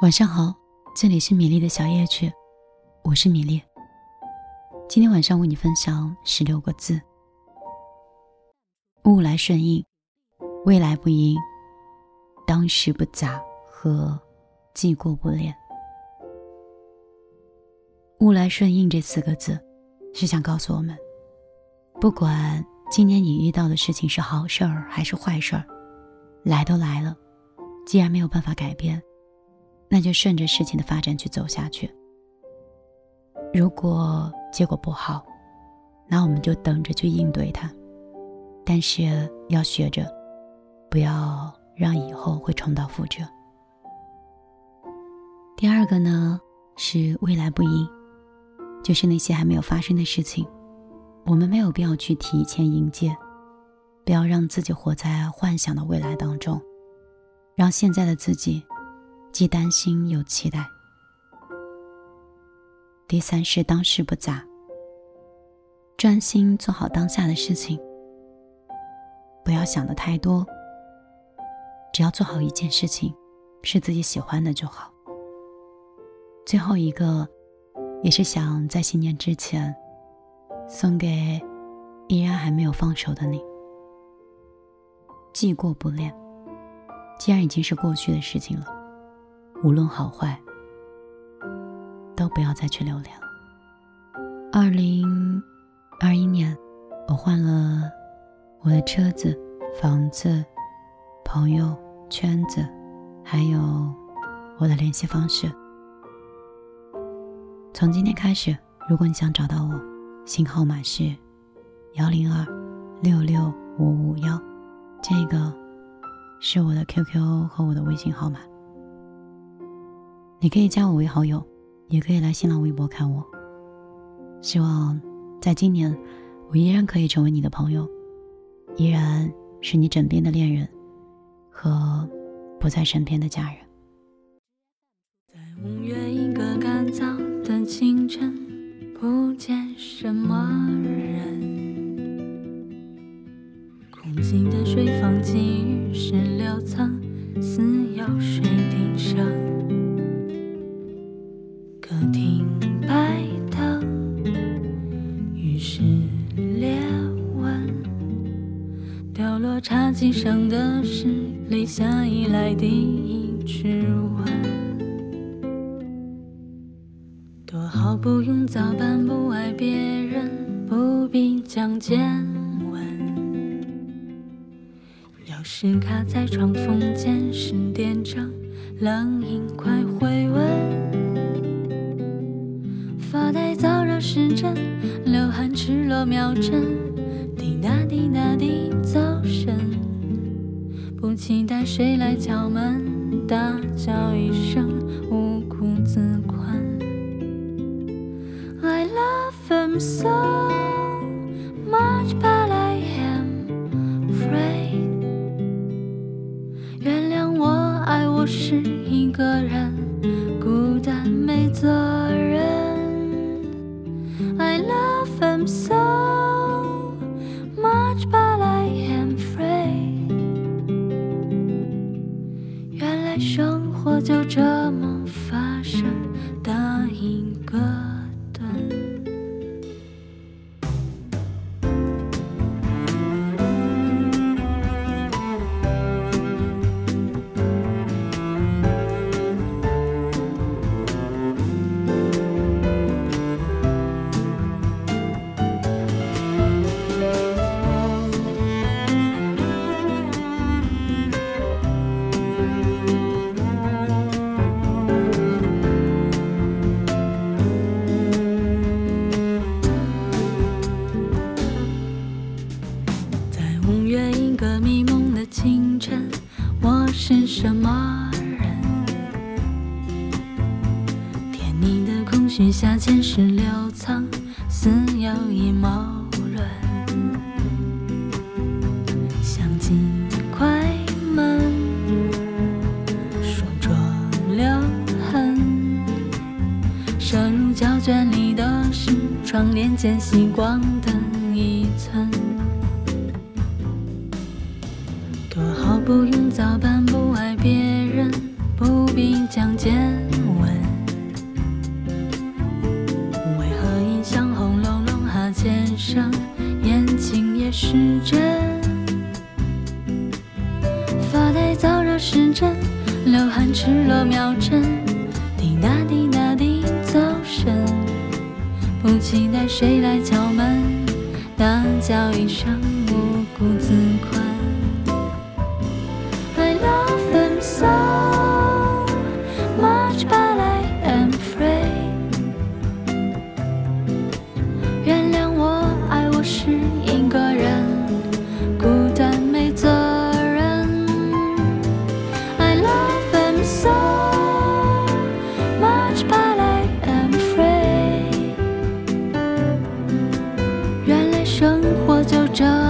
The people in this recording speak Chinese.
晚上好，这里是米粒的小夜曲，我是米粒。今天晚上为你分享十六个字：物来顺应，未来不迎，当时不杂和既过不恋。物来顺应这四个字，是想告诉我们，不管今年你遇到的事情是好事儿还是坏事儿，来都来了，既然没有办法改变。那就顺着事情的发展去走下去。如果结果不好，那我们就等着去应对它。但是要学着，不要让以后会重蹈覆辙。第二个呢，是未来不迎，就是那些还没有发生的事情，我们没有必要去提前迎接，不要让自己活在幻想的未来当中，让现在的自己。既担心又期待。第三是当事不杂，专心做好当下的事情，不要想的太多，只要做好一件事情，是自己喜欢的就好。最后一个，也是想在新年之前，送给依然还没有放手的你，既过不恋。既然已经是过去的事情了。无论好坏，都不要再去留恋了。二零二一年，我换了我的车子、房子、朋友圈子，还有我的联系方式。从今天开始，如果你想找到我，新号码是幺零二六六五五幺，这个是我的 QQ 和我的微信号码。你可以加我为好友，也可以来新浪微博看我。希望在今年，我依然可以成为你的朋友，依然是你枕边的恋人和不在身边的家人。在茶几上的是立夏以来第一支吻，多好不用早班，不爱别人，不必讲见闻。钥匙卡在窗缝间，十点整，冷饮快回温。发呆燥热时针，流汗赤裸秒针。谁来敲门，大叫一声无苦自困。I love him so much, but I am afraid。原谅我，爱我是一个人，孤单没责任。I love him so。红月，一个迷蒙的清晨，我是什么人？甜蜜的空虚下，前世留藏，似有以毛乱。相机快门，霜妆留痕，射入胶卷里的是窗帘间吸光的。不用早班，不爱别人，不必讲见闻。为何一响轰隆隆，哈欠声，眼睛也湿真。发呆，燥热时真，流汗赤裸秒针，滴答滴答滴走神。不期待谁来敲门，大叫一声。生活就这样。